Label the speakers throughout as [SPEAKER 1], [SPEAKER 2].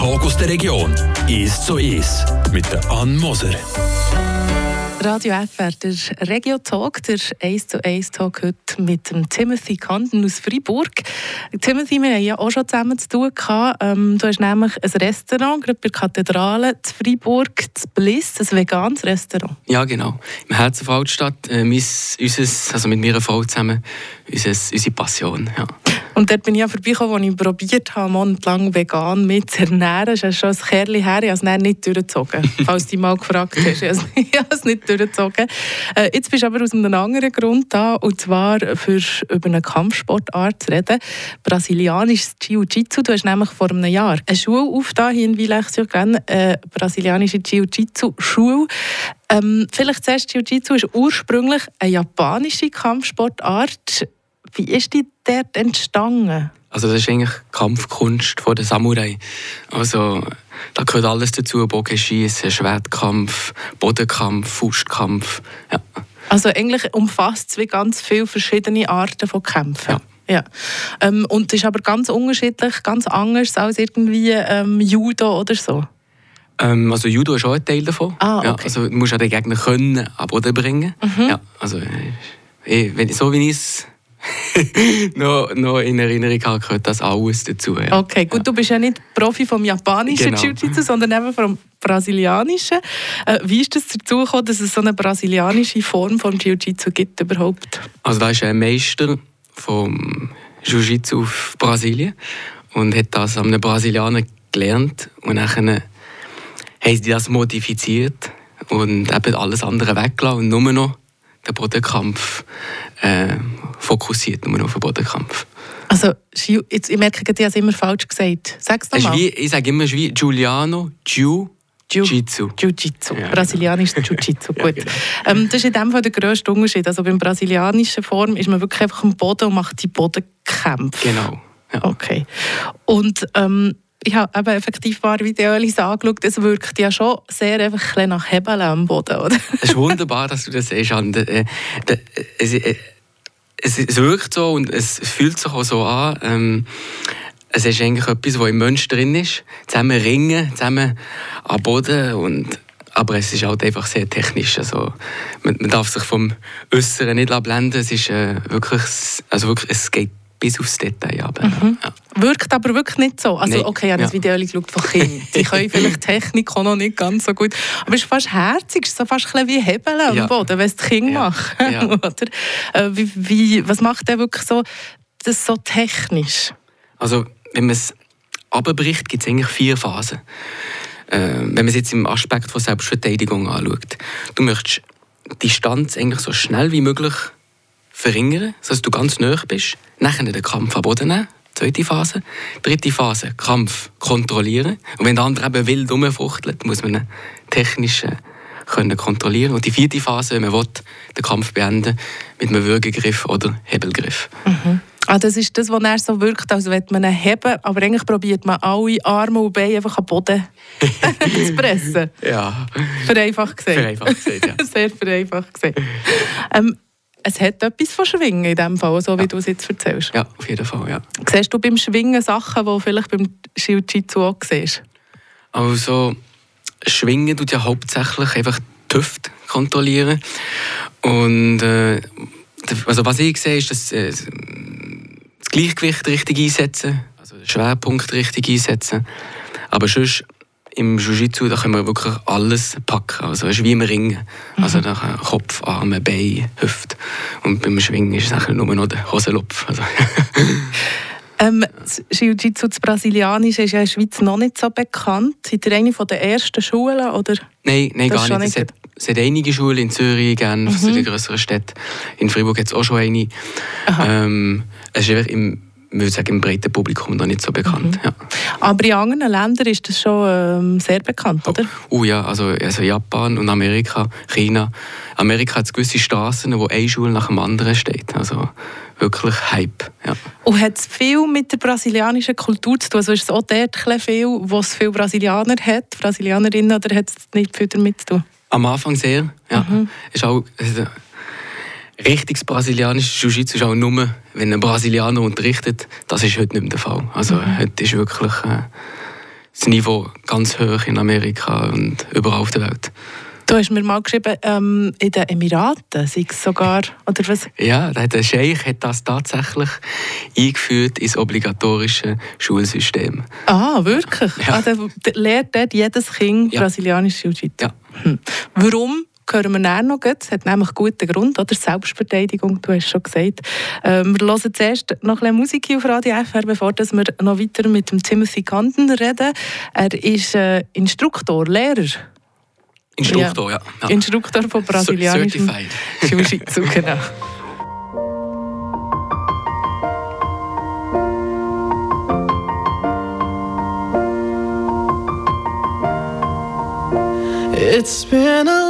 [SPEAKER 1] Talk aus der Region. Ist so ist mit der Ann Moser.
[SPEAKER 2] Radio FR, der Regio Talk, der 1 zu 1 Talk heute mit dem Timothy Kanden aus Freiburg. Timothy, wir haben ja auch schon zusammen zu tun gehabt. Ähm, du hast nämlich ein Restaurant, gerade bei der Kathedrale zu Freiburg, das Bliss, ein veganes Restaurant.
[SPEAKER 3] Ja, genau. Im Herzen der Altstadt, äh, mis, unseres, also mit meiner Frau zusammen, unseres, unsere Passion. Ja.
[SPEAKER 2] Und dort bin ich ja vorbeigekommen, als ich probiert habe, monatelang vegan mit zu ernähren. Das ist schon ein Kerl her, ich habe es nicht durchgezogen. falls du dich mal gefragt hast. Ich habe es nicht durchgezogen. Äh, jetzt bist du aber aus einem anderen Grund da, und zwar für über eine Kampfsportart zu reden. Brasilianisches Jiu-Jitsu. Du hast nämlich vor einem Jahr eine Schule aufgetan, hier in Villach-sur-Glane, eine brasilianische Jiu-Jitsu-Schule. Ähm, vielleicht zuerst, Jiu-Jitsu ist ursprünglich eine japanische Kampfsportart. Wie ist die dort entstanden?
[SPEAKER 3] Also das ist eigentlich Kampfkunst von der Samurai. Also da gehört alles dazu: Bogenschießen, Schwertkampf, Bodenkampf, Faustkampf. Ja.
[SPEAKER 2] Also eigentlich umfasst es wie ganz viele verschiedene Arten von Kämpfen.
[SPEAKER 3] Ja.
[SPEAKER 2] Ja. Ähm, und es ist aber ganz unterschiedlich, ganz anders als irgendwie ähm, Judo oder so.
[SPEAKER 3] Ähm, also Judo ist auch ein Teil davon.
[SPEAKER 2] Ah, okay.
[SPEAKER 3] ja, also du musst den Gegner können an Boden bringen.
[SPEAKER 2] Mhm.
[SPEAKER 3] Ja, also äh, wenn, so wie ich es noch, noch in Erinnerung habe, gehört das alles dazu. Ja.
[SPEAKER 2] Okay, gut, du bist ja nicht Profi vom japanischen
[SPEAKER 3] Genau.
[SPEAKER 2] Jiu-Jitsu, sondern eben vom brasilianischen. Äh, wie ist es dazu gekommen, dass es so eine brasilianische Form vom Jiu-Jitsu gibt überhaupt?
[SPEAKER 3] Also da ist ein Meister vom Jiu-Jitsu auf Brasilien und hat das an einem Brasilianer gelernt und dann haben sie das modifiziert und eben alles andere weggelassen und nur noch den Bodenkampf äh, fokussiert, nur noch auf den Bodenkampf.
[SPEAKER 2] Also, jetzt, ich merke, ich habe es immer falsch gesagt. Sag es nochmal.
[SPEAKER 3] ich sage immer, es ist wie Giuliano Jiu-Jitsu.
[SPEAKER 2] Jiu-Jitsu,
[SPEAKER 3] Ja,
[SPEAKER 2] brasilianisches Jiu-Jitsu,
[SPEAKER 3] Ja,
[SPEAKER 2] gut.
[SPEAKER 3] genau.
[SPEAKER 2] ähm, das ist in dem Fall der grösste Unterschied. Also beim brasilianischen Form ist man wirklich einfach am Boden und macht die Bodenkämpfe.
[SPEAKER 3] Genau. Ja.
[SPEAKER 2] Okay. Und ähm, ich habe eben effektiv ein paar Videos angeschaut. Es wirkt ja schon sehr einfach ein nach Hebeln am Boden, oder?
[SPEAKER 3] Es ist wunderbar, dass du das siehst. Es, es, wirkt so und es fühlt sich auch so an. Ähm, es ist eigentlich etwas, was im Mensch drin ist. Zusammen ringen, zusammen am Boden. Und, aber es ist halt einfach sehr technisch. Also, man, man darf sich vom Äußeren nicht blenden. Es ist äh, wirklich, also wirklich, es geht bis aufs Detail. Aber, ja.
[SPEAKER 2] Wirkt aber wirklich nicht so. Also,
[SPEAKER 3] Nein,
[SPEAKER 2] okay, ich habe das
[SPEAKER 3] ja.
[SPEAKER 2] Video geschaut von Kindern. Die können vielleicht Technik auch noch nicht ganz so gut. Aber es ist fast herzig, es ist so fast ein bisschen wie Hebeln am
[SPEAKER 3] Ja.
[SPEAKER 2] Boden, wenn es die Kinder
[SPEAKER 3] Ja.
[SPEAKER 2] machen.
[SPEAKER 3] Ja.
[SPEAKER 2] Oder? Äh, wie, wie, was macht der wirklich so, das so technisch?
[SPEAKER 3] Also, wenn man es abbricht, gibt es eigentlich vier Phasen. Äh, wenn man es jetzt im Aspekt von Selbstverteidigung anschaut. Du möchtest die Distanz eigentlich so schnell wie möglich verringern, sodass du ganz nahe bist. Nachher den Kampf am Boden nehmen. Zweite Phase. Dritte Phase, Kampf kontrollieren. Und wenn der andere eben wild rumfuchtelt, muss man ihn technisch äh, können kontrollieren. Und die vierte Phase, wenn man will, den Kampf beenden mit einem Würgegriff oder Hebelgriff.
[SPEAKER 2] Ah, das ist das, was er so wirkt, als würde man ihn heben, aber eigentlich probiert man alle Arme und Beine einfach am Boden zu pressen.
[SPEAKER 3] Ja,
[SPEAKER 2] Vereinfacht gesagt.
[SPEAKER 3] vereinfacht gesagt, ja.
[SPEAKER 2] Sehr vereinfacht gesagt. Ähm, es hat etwas von Schwingen in dem Fall, so wie du es jetzt erzählst.
[SPEAKER 3] Ja, auf jeden Fall, ja.
[SPEAKER 2] Siehst du beim Schwingen Sachen, die vielleicht beim Jiu-Jitsu auch siehst?
[SPEAKER 3] Also, Schwingen tut ja hauptsächlich einfach die Hüfte kontrollieren. Und äh, also was ich sehe, ist, dass äh, das Gleichgewicht richtig einsetzen, also den Schwerpunkt richtig einsetzen. Aber sonst im Jiu-Jitsu, da können wir wirklich alles packen. Also es ist wie im Ringen. Also da Kopf, Arme, Beine, Hüfte. Und beim Schwingen ist es nur noch der Hosenlupf. Also,
[SPEAKER 2] Ähm, das Jiu-Jitsu, das Brasilianische, ist ja in der Schweiz noch nicht so bekannt. Seid ihr eine der ersten Schulen? Oder?
[SPEAKER 3] Nein, nein gar nicht. Es
[SPEAKER 2] nicht
[SPEAKER 3] es hat einige Schulen in Zürich, Genf,
[SPEAKER 2] Mhm.
[SPEAKER 3] mhm. in größeren Städten. In Freiburg hat es auch schon eine. Ähm, es ist einfach im, würde sagen, im breiten Publikum noch nicht so bekannt.
[SPEAKER 2] Mhm.
[SPEAKER 3] Ja.
[SPEAKER 2] Aber in anderen Ländern ist das schon ähm, sehr bekannt, oder?
[SPEAKER 3] Oh ja, also, also Japan und Amerika, China. Amerika hat gewisse Straßen, wo eine Schule nach dem anderen steht. Also wirklich Hype. Ja.
[SPEAKER 2] Und hat es viel mit der brasilianischen Kultur zu tun? Also ist es auch dort viel, wo es viele Brasilianer hat, Brasilianerinnen, oder hat es nicht viel damit zu tun?
[SPEAKER 3] Am Anfang sehr. Ja. Ist auch, also, richtiges brasilianisches Jiu-Jitsu ist auch nur, wenn ein Brasilianer unterrichtet. Das ist heute nicht mehr der Fall. Also heute ist wirklich äh, das Niveau ganz hoch in Amerika und überall auf der Welt.
[SPEAKER 4] Du hast mir mal geschrieben, ähm, in den Emiraten sei es sogar, oder was?
[SPEAKER 3] Ja, der Scheich hat das tatsächlich eingeführt ins obligatorische Schulsystem.
[SPEAKER 4] Ah, wirklich? Ja. Ah, der, der lehrt dort jedes Kind ja. brasilianisches Jiu-Jitsu?
[SPEAKER 3] Ja.
[SPEAKER 4] Hm. Warum? Hören wir näher noch. Es hat nämlich guten Grund, oder? Selbstverteidigung, du hast schon gesagt. Äh, wir hören zuerst noch ein Musik auf Radio FR, bevor wir noch weiter mit dem Timothy Kanten reden. Er ist äh, Instruktor, Lehrer.
[SPEAKER 3] Instruktor, ja.
[SPEAKER 4] ja. Instruktor von brasilianischem Jiu-Jitsu, genau. It's been a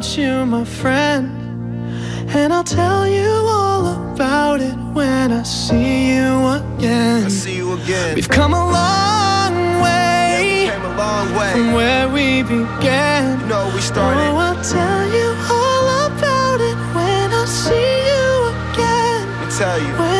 [SPEAKER 4] Without you, my friend. And I'll tell you all about it when I see you again.
[SPEAKER 5] I see you again.
[SPEAKER 4] We've come a long way,
[SPEAKER 5] yeah, we came a long way
[SPEAKER 4] from where we began.
[SPEAKER 5] You know we started.
[SPEAKER 4] Oh, I'll tell you all about it when I see you again.
[SPEAKER 5] Let me tell you.
[SPEAKER 4] When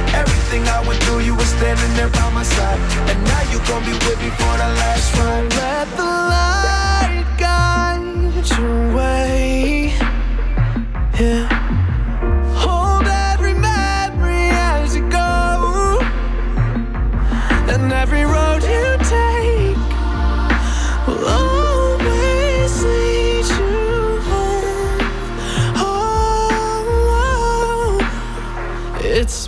[SPEAKER 5] Everything I went through, you were standing there by my side, and now you gon' be with me for the last ride.
[SPEAKER 4] Let the light guide your way. Yeah. Hold every memory as you go, and every road you take will always lead you home. Oh, oh, oh. it's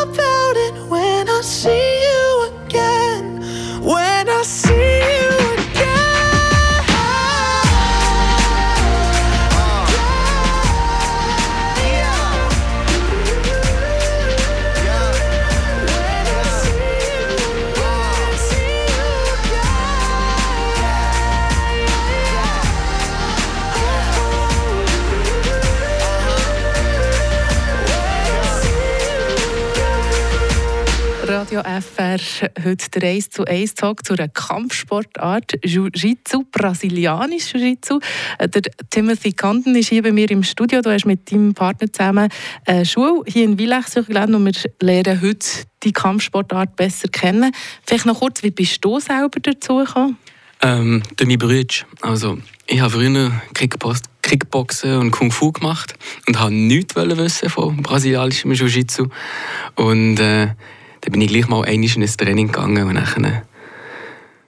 [SPEAKER 4] FR heute der 1 zu 1 Talk zu einer Kampfsportart Jiu-Jitsu, brasilianisch Jiu-Jitsu. Äh, Der Timothy Kanten ist hier bei mir im Studio. Du hast mit deinem Partner zusammen eine Schule hier in Villach gelernt und wir lernen heute die Kampfsportart besser kennen. Vielleicht noch kurz, wie bist du selber dazu gekommen?
[SPEAKER 3] Ähm, durch meine Brüder. Also, ich habe früher Kickbox Kickboxen und Kung Fu gemacht und habe nichts wissen von brasilianischem Jiu-Jitsu. Und äh, dann bin ich gleich mal einmal in ein Training gegangen und dann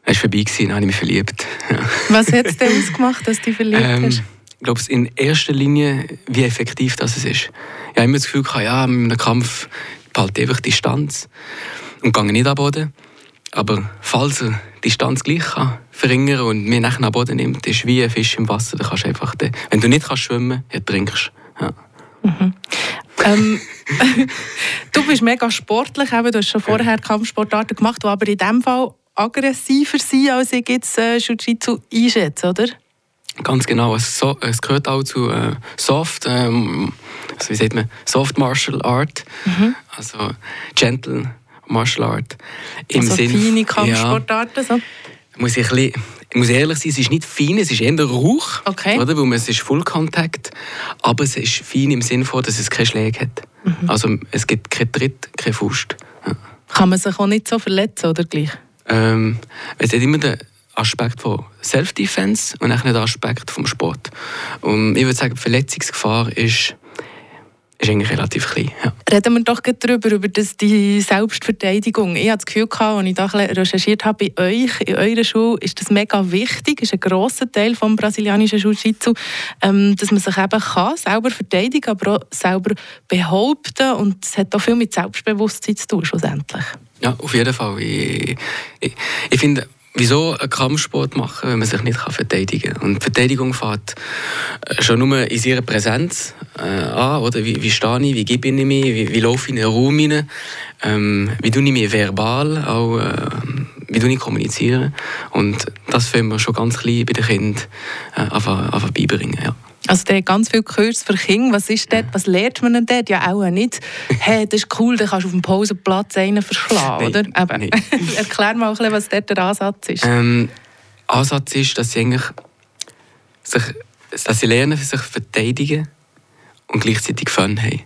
[SPEAKER 3] es war vorbei, gewesen, dann habe ich mich verliebt. Ja.
[SPEAKER 4] Was hat es denn ausgemacht, dass du dich verliebt
[SPEAKER 3] Ähm,
[SPEAKER 4] hast?
[SPEAKER 3] glaube in erster Linie, wie effektiv das ist. Ich habe immer das Gefühl, ja, mit einem Kampf behalte ich einfach Distanz und gehe nicht an Boden. Aber falls er die Distanz gleich kann verringern und mich nachher an Boden nimmt, ist wie ein Fisch im Wasser. Da kannst du einfach, den, wenn du nicht kannst schwimmen kannst, trinkst ja.
[SPEAKER 2] Mhm. Ähm, du bist mega sportlich, eben, du hast schon vorher Kampfsportarten gemacht, die aber in diesem Fall aggressiver sind, als ich jetzt äh, Jiu-Jitsu einschätze, oder?
[SPEAKER 3] Ganz genau. Es, so, es gehört auch zu äh, Soft, ähm, also wie sagt man, Soft Martial Art, mhm. also Gentle Martial Art.
[SPEAKER 2] Im also Sinn, feine Kampfsportarten, ja, so?
[SPEAKER 3] Muss ich, bisschen, ich muss ehrlich sein, es ist nicht fein, es ist eher Rauch, okay. oder? weil es ist Full Contact, aber es ist fein im Sinne von, dass es keine Schläge hat. Mhm. Also es gibt keinen Tritt, keine Faust. Ja.
[SPEAKER 2] Kann man sich auch nicht so verletzen, oder gleich?
[SPEAKER 3] Ähm, es hat immer den Aspekt von Self-Defense und auch den Aspekt vom Sport. Und ich würde sagen, die Verletzungsgefahr ist ist eigentlich relativ klein. Ja.
[SPEAKER 2] Reden wir doch darüber, über das, die Selbstverteidigung. Ich hatte das Gefühl, als ich da recherchiert habe, bei euch, in eurer Schule, ist das mega wichtig, ist ein grosser Teil des brasilianischen Jiu-Jitsu, ähm, dass man sich eben kann, selber verteidigen, aber auch selber behaupten und es hat auch viel mit Selbstbewusstsein zu tun, schlussendlich.
[SPEAKER 3] Ja, auf jeden Fall. Ich, ich, ich finde, Wieso einen Kampfsport machen, wenn man sich nicht verteidigen kann? Und die Verteidigung fängt äh, schon nur in ihrer Präsenz äh, an. Oder? Wie, wie stehe ich, wie gebe ich mich, wie, wie laufe ich in den Raum hinein, ähm, wie tue ich mich verbal, auch, äh, wie tue ich kommunizieren. Und das finden wir schon ganz klein bei den Kindern äh, einfach, einfach beibringen. Ja.
[SPEAKER 2] Also der hat ganz viel Kurs für Kinder. Was ist dort? Was lernt man denn dort? Ja auch nicht. Hey, das ist cool, dann kannst du auf dem Pausenplatz einen verschlagen, oder? Eben. Erklär mal ein bisschen, was dort der Ansatz ist.
[SPEAKER 3] Ähm, Ansatz ist, dass sie eigentlich sich, dass sie lernen, sich verteidigen und gleichzeitig Fun haben.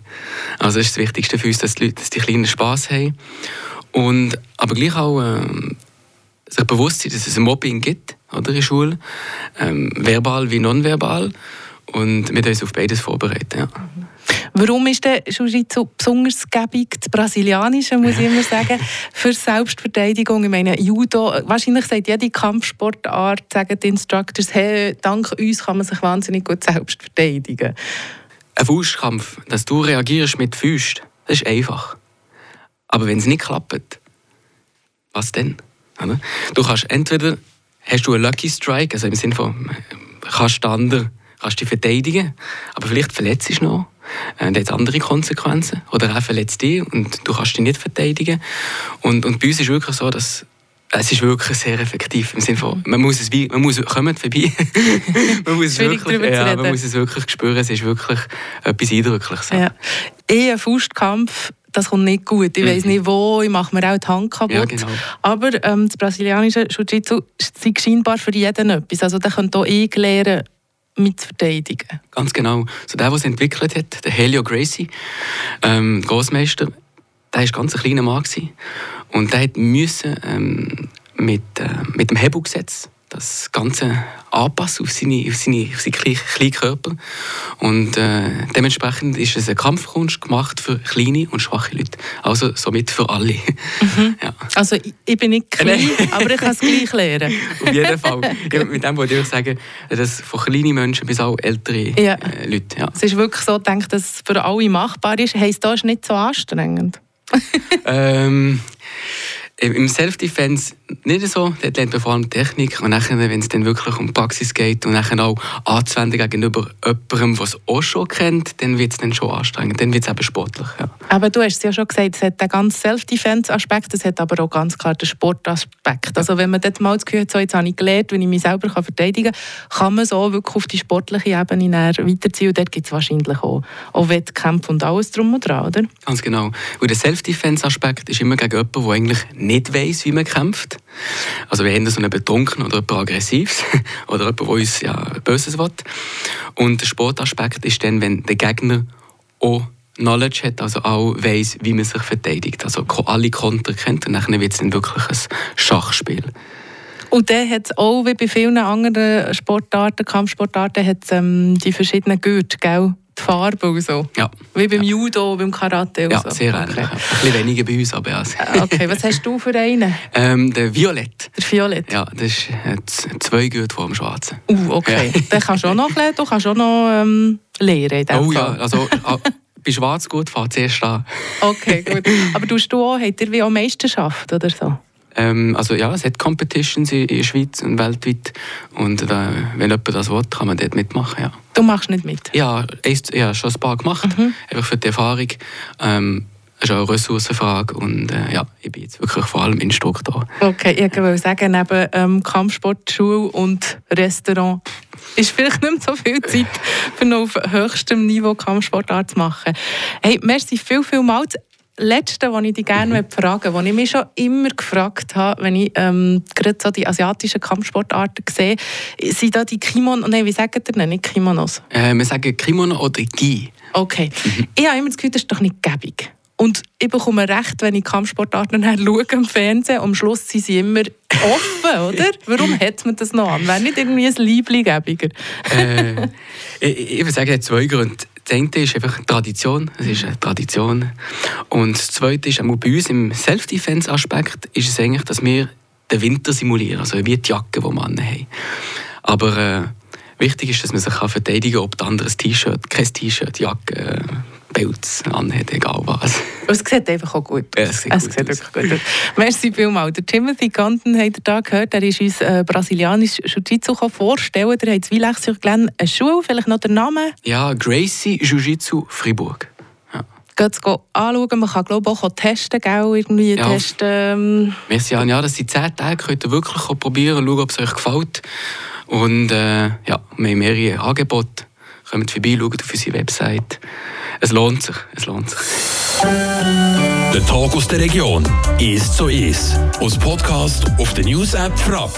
[SPEAKER 3] Also das ist das Wichtigste für uns, dass die Leute, dass die Kleinen Spass haben und aber gleich auch ähm, sich bewusst sein, dass es ein Mobbing gibt oder, in der Schule, ähm, verbal wie nonverbal und wir uns auf beides vorbereiten. Ja.
[SPEAKER 2] Warum ist der Jiu-Jitsu besonders gäbig, das Brasilianische, muss ich immer sagen, für Selbstverteidigung? Ich meine, Judo, wahrscheinlich sagt jede Kampfsportart, sagen die Instructors, hey, dank uns kann man sich wahnsinnig gut selbst verteidigen.
[SPEAKER 3] Ein Faustkampf, dass du reagierst mit Füßen, das ist einfach. Aber wenn es nicht klappt, was denn? Du kannst entweder hast du einen Lucky Strike, also im Sinne von kannst du anderen kannst dich verteidigen, aber vielleicht verletzt dich noch. Äh, das hat andere Konsequenzen. Oder er verletzt dich und du kannst dich nicht verteidigen. Und, und bei uns ist es wirklich so, dass es ist wirklich sehr effektiv im Sinne von, man muss es wie, man muss, kommt vorbei. man muss es wirklich, ja, man muss es wirklich spüren, es ist wirklich etwas Eindrückliches.
[SPEAKER 2] Ja. Eh ein Faustkampf, das kommt nicht gut. Ich weiß mhm. nicht wo, ich mache mir auch die Hand kaputt. Ja, genau. Aber ähm, das brasilianische Jiu-Jitsu ist scheinbar für jeden etwas. Also der könnte auch eh lernen, mit verteidigen.
[SPEAKER 3] Ganz genau. So der, der es entwickelt hat, der Helio Gracie, ähm, Großmeister, der war ganz ein kleiner Mann. Und der musste ähm, mit, äh, mit dem Hebelgesetz das Ganze anpassen auf, seine, auf, seine, auf seinen kleinen Körper. Und äh, dementsprechend ist es eine Kampfkunst gemacht für kleine und schwache Leute. Also somit für alle.
[SPEAKER 2] Mhm. Ja. Also ich, ich, bin nicht klein, aber ich kann es gleich lernen.
[SPEAKER 3] auf jeden Fall. Ja, mit dem wollte ich sagen, dass von kleinen Menschen bis auch ältere ja. äh, Leute. Ja.
[SPEAKER 2] Es ist wirklich so, denke, dass es für alle machbar ist. Heißt das ist nicht so anstrengend?
[SPEAKER 3] ähm, im Self-Defense nicht so. Dort lernt man vor allem Technik. Und dann, wenn es dann wirklich um Praxis geht und dann auch anzuwenden gegenüber jemandem, der es auch schon kennt, dann wird es dann schon anstrengend. Dann wird es eben sportlich. Ja.
[SPEAKER 2] Aber du hast es ja schon gesagt, es hat den ganzen Self-Defense-Aspekt, es hat aber auch ganz klar den Sportaspekt. Also wenn man dort mal das Gefühl hat, so, jetzt habe ich gelernt, wenn ich mich selber verteidigen kann, kann man so wirklich auf die sportliche Ebene weiterziehen. Und dort gibt es wahrscheinlich auch, auch Wettkämpfe und alles drum und dran, oder?
[SPEAKER 3] Ganz genau. Und der Self-Defense-Aspekt ist immer gegen jemanden, der eigentlich nicht weiß, wie man kämpft. Also wir haben so einen Betrunken oder jemand Aggressives oder jemand, der uns ja, Böses will. Und der Sportaspekt ist dann, wenn der Gegner auch Knowledge hat, also auch weiss, wie man sich verteidigt. Also alle Konter kennt und dann wird es dann wirklich ein Schachspiel.
[SPEAKER 2] Und dann hat auch, wie bei vielen anderen Sportarten, Kampfsportarten, hat ähm, die verschiedenen Gürtel, gell? Die Farbe und so.
[SPEAKER 3] Ja.
[SPEAKER 2] Wie beim Judo, beim Karate und
[SPEAKER 3] Ja,
[SPEAKER 2] so.
[SPEAKER 3] sehr ähnlich.
[SPEAKER 2] Okay.
[SPEAKER 3] ja. Ein bisschen weniger bei uns, aber ja.
[SPEAKER 2] okay, was hast du für einen?
[SPEAKER 3] ähm, der Violett.
[SPEAKER 2] Der Violett?
[SPEAKER 3] Ja, das ist zwei gut vor dem Schwarzen.
[SPEAKER 2] Uh, okay.
[SPEAKER 3] Ja.
[SPEAKER 2] Dann kannst du auch noch, lernen, du kannst auch noch ähm, lehren in dem
[SPEAKER 3] Oh ja,
[SPEAKER 2] Fall.
[SPEAKER 3] also ah, bei Schwarz gut fährt zuerst an.
[SPEAKER 2] Okay, gut. Aber tust du auch, habt ihr wie auch Meisterschaft oder so?
[SPEAKER 3] Ähm, also ja, es hat Competitions in, der Schweiz und weltweit. Und äh, wenn jemand das will, kann man dort mitmachen, ja.
[SPEAKER 2] Du machst nicht mit?
[SPEAKER 3] Ja, ich habe schon ein paar gemacht,
[SPEAKER 2] Mhm.
[SPEAKER 3] einfach für die Erfahrung. Ähm, es ist auch eine Ressourcenfrage und äh, ja, ich bin jetzt wirklich vor allem Instruktor.
[SPEAKER 2] Okay, ich wollte sagen, neben ähm, Kampfsport, Schule und Restaurant ist vielleicht nicht mehr so viel Zeit, noch auf höchstem Niveau Kampfsportart zu machen. Hey, merci viel, viel mal. Das Letzte, was ich dich gerne fragen möchte, was ich mich schon immer gefragt habe, wenn ich ähm, gerade so die asiatischen Kampfsportarten sehe, sind da die Kimonos, nein, wie sagt ihr denn, nicht Kimonos?
[SPEAKER 3] Äh, wir sagen Kimono oder Gi.
[SPEAKER 2] Okay. Ich habe immer das Gefühl, das ist doch nicht gäbig. Und ich bekomme recht, wenn ich Kampfsportarten schaue im Fernsehen. Am Schluss sind sie immer offen, oder? Warum hat man das noch an? Wäre nicht irgendwie ein Liebling gäbiger?
[SPEAKER 3] äh, ich, ich würde sagen, es hat zwei Gründe. Das eine ist einfach Tradition, es ist eine Tradition. Und das zweite ist, bei uns im Self-Defense-Aspekt, ist es eigentlich, dass wir den Winter simulieren, also wie die Jacke, die wir anhaben. Aber äh, wichtig ist, dass man sich kann verteidigen kann, ob der andere ein T-Shirt, kein T-Shirt, Jacke, äh, Pelz anhat, egal was.
[SPEAKER 2] Es sieht einfach auch gut aus.
[SPEAKER 3] Ja, es sieht
[SPEAKER 2] es
[SPEAKER 3] gut
[SPEAKER 2] sieht
[SPEAKER 3] aus.
[SPEAKER 2] wirklich gut aus. Merci vielmals. Der Timothy Ganten habt ihr da gehört. Er ist uns äh, brasilianisch Jiu-Jitsu vorstellen. Der hat Lexich gelernt. Eine Schule, vielleicht noch der Name.
[SPEAKER 3] Ja, Gracie Jiu-Jitsu Fribourg. Ja.
[SPEAKER 2] Geht es anschauen. Man kann glaube ich auch testen, gell? Irgendwie
[SPEAKER 3] Ja.
[SPEAKER 2] testen. Ähm,
[SPEAKER 3] Merci Jan. Ja, das sind zehn Tage, könnt ihr wirklich probieren und schauen, ob es euch gefällt. Und äh, ja, wir haben mehrere Angebote. Kommt vorbei, schaut auf unsere Website. Es lohnt sich, es lohnt sich.
[SPEAKER 1] Der Tag aus der Region ist so ist. Aus Podcast auf der News App Frapp.